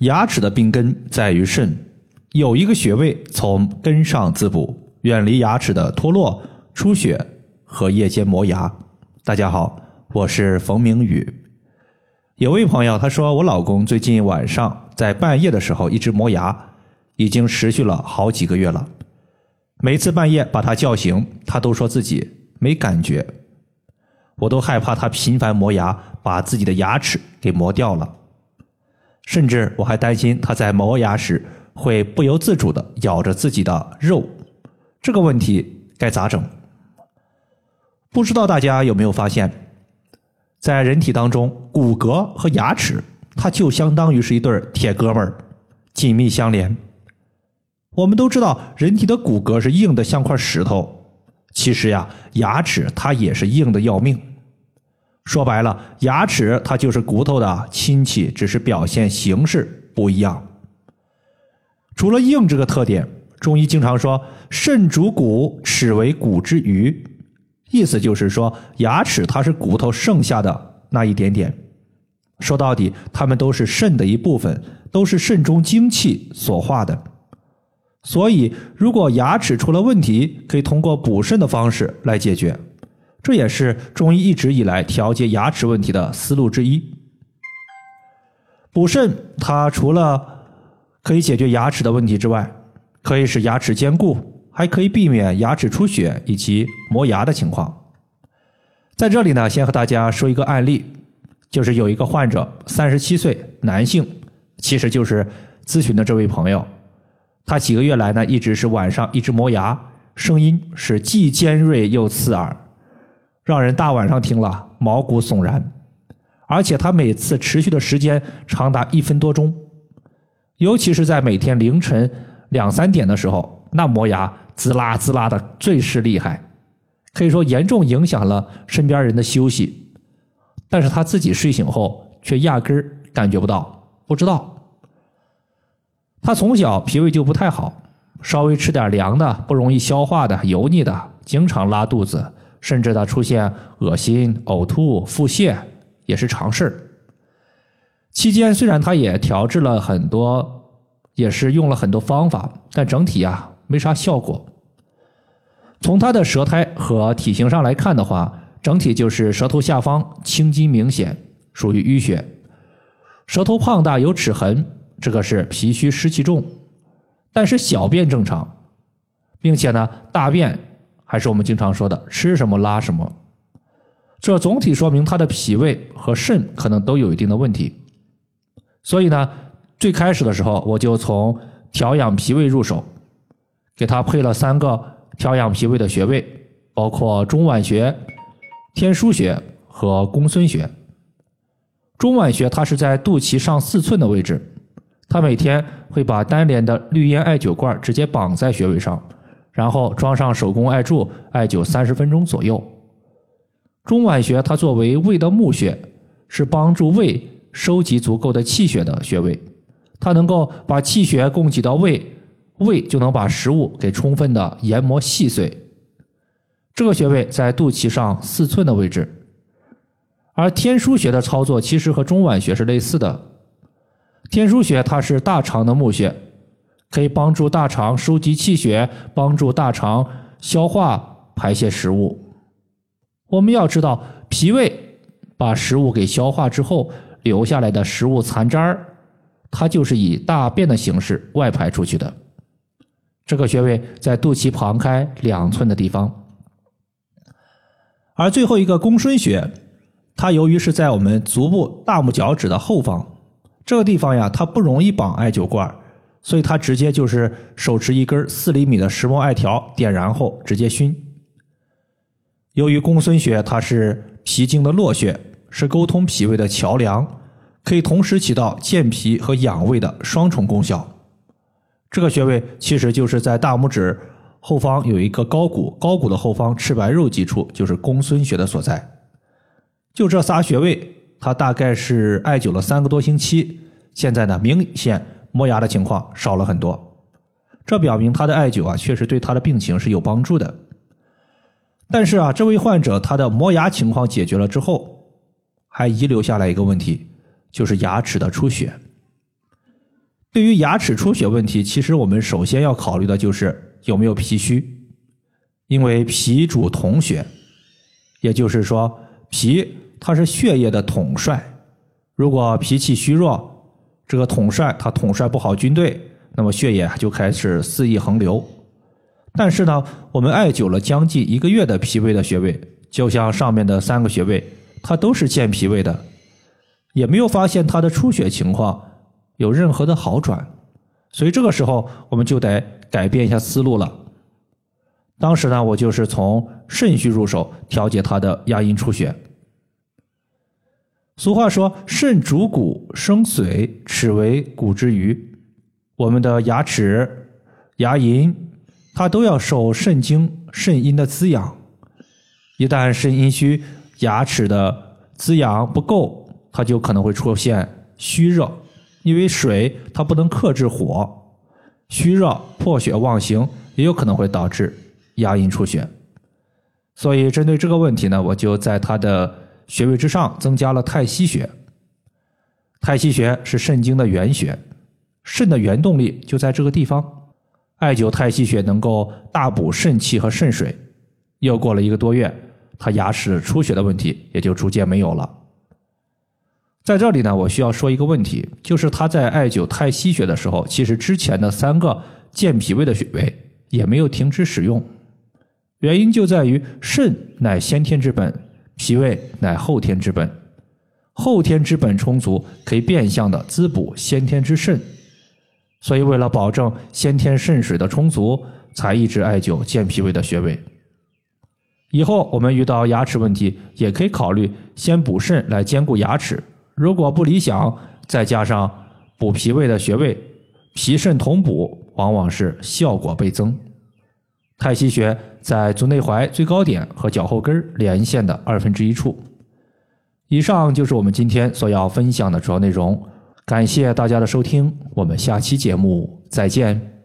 牙齿的病根在于肾，有一个穴位从根上滋补，远离牙齿的脱落、出血和夜间磨牙。大家好，我是冯明宇。有位朋友他说，我老公最近晚上在半夜的时候一直磨牙，已经持续了好几个月了。每次半夜把他叫醒，他都说自己没感觉，我都害怕他频繁磨牙把自己的牙齿给磨掉了。甚至我还担心他在磨牙时会不由自主的咬着自己的肉，这个问题该咋整？不知道大家有没有发现，在人体当中，骨骼和牙齿它就相当于是一对铁哥们儿，紧密相连。我们都知道，人体的骨骼是硬的像块石头，其实呀，牙齿它也是硬的要命。说白了，牙齿它就是骨头的亲戚，只是表现形式不一样。除了硬这个特点，中医经常说“肾主骨，齿为骨之余”，意思就是说，牙齿它是骨头剩下的那一点点。说到底，它们都是肾的一部分，都是肾中精气所化的。所以，如果牙齿出了问题，可以通过补肾的方式来解决。这也是中医一直以来调节牙齿问题的思路之一。补肾，它除了可以解决牙齿的问题之外，可以使牙齿坚固，还可以避免牙齿出血以及磨牙的情况。在这里呢，先和大家说一个案例，就是有一个患者，三十七岁，男性，其实就是咨询的这位朋友，他几个月来呢，一直是晚上一直磨牙，声音是既尖锐又刺耳。让人大晚上听了毛骨悚然，而且他每次持续的时间长达一分多钟，尤其是在每天凌晨两三点的时候，那磨牙滋啦滋啦的最是厉害，可以说严重影响了身边人的休息。但是他自己睡醒后却压根儿感觉不到，不知道。他从小脾胃就不太好，稍微吃点凉的不容易消化的油腻的，经常拉肚子。甚至他出现恶心、呕吐、腹泻也是常事期间虽然他也调治了很多，也是用了很多方法，但整体啊没啥效果。从他的舌苔和体型上来看的话，整体就是舌头下方青筋明显，属于淤血；舌头胖大有齿痕，这个是脾虚湿气重。但是小便正常，并且呢大便。还是我们经常说的吃什么拉什么，这总体说明他的脾胃和肾可能都有一定的问题。所以呢，最开始的时候我就从调养脾胃入手，给他配了三个调养脾胃的穴位，包括中脘穴、天枢穴和公孙穴。中脘穴它是在肚脐上四寸的位置，他每天会把单连的绿烟艾灸罐直接绑在穴位上。然后装上手工艾柱，艾灸三十分钟左右。中脘穴它作为胃的募穴，是帮助胃收集足够的气血的穴位。它能够把气血供给到胃，胃就能把食物给充分的研磨细碎。这个穴位在肚脐上四寸的位置。而天枢穴的操作其实和中脘穴是类似的。天枢穴它是大肠的募穴。可以帮助大肠收集气血，帮助大肠消化排泄食物。我们要知道，脾胃把食物给消化之后，留下来的食物残渣儿，它就是以大便的形式外排出去的。这个穴位在肚脐旁开两寸的地方。而最后一个公孙穴，它由于是在我们足部大拇脚趾的后方，这个地方呀，它不容易绑艾灸罐。所以他直接就是手持一根四厘米的石墨艾条，点燃后直接熏。由于公孙穴它是脾经的络穴，是沟通脾胃的桥梁，可以同时起到健脾和养胃的双重功效。这个穴位其实就是在大拇指后方有一个高骨，高骨的后方赤白肉际处就是公孙穴的所在。就这仨穴位，他大概是艾灸了三个多星期，现在呢明显。磨牙的情况少了很多，这表明他的艾灸啊确实对他的病情是有帮助的。但是啊，这位患者他的磨牙情况解决了之后，还遗留下来一个问题，就是牙齿的出血。对于牙齿出血问题，其实我们首先要考虑的就是有没有脾虚，因为脾主统血，也就是说脾它是血液的统帅。如果脾气虚弱，这个统帅他统帅不好军队，那么血液就开始肆意横流。但是呢，我们艾灸了将近一个月的脾胃的穴位，就像上面的三个穴位，它都是健脾胃的，也没有发现它的出血情况。有任何的好转，所以这个时候我们就得改变一下思路了。当时呢，我就是从肾虚入手调节他的牙龈出血。俗话说：“肾主骨生髓，齿为骨之余。”我们的牙齿、牙龈，它都要受肾精、肾阴的滋养。一旦肾阴虚，牙齿的滋养不够，它就可能会出现虚热。因为水它不能克制火，虚热破血妄行，也有可能会导致牙龈出血。所以针对这个问题呢，我就在他的穴位之上增加了太溪穴。太溪穴是肾经的原穴，肾的原动力就在这个地方。艾灸太溪穴能够大补肾气和肾水。又过了一个多月，他牙齿出血的问题也就逐渐没有了。在这里呢，我需要说一个问题，就是他在艾灸太溪穴的时候，其实之前的三个健脾胃的穴位也没有停止使用。原因就在于肾乃先天之本，脾胃乃后天之本。后天之本充足，可以变相的滋补先天之肾。所以为了保证先天肾水的充足，才一直艾灸健脾胃的穴位。以后我们遇到牙齿问题，也可以考虑先补肾来兼顾牙齿。如果不理想，再加上补脾胃的穴位，脾肾同补，往往是效果倍增。太溪穴在足内踝最高点和脚后跟连线的二分之一处。以上就是我们今天所要分享的主要内容，感谢大家的收听，我们下期节目再见。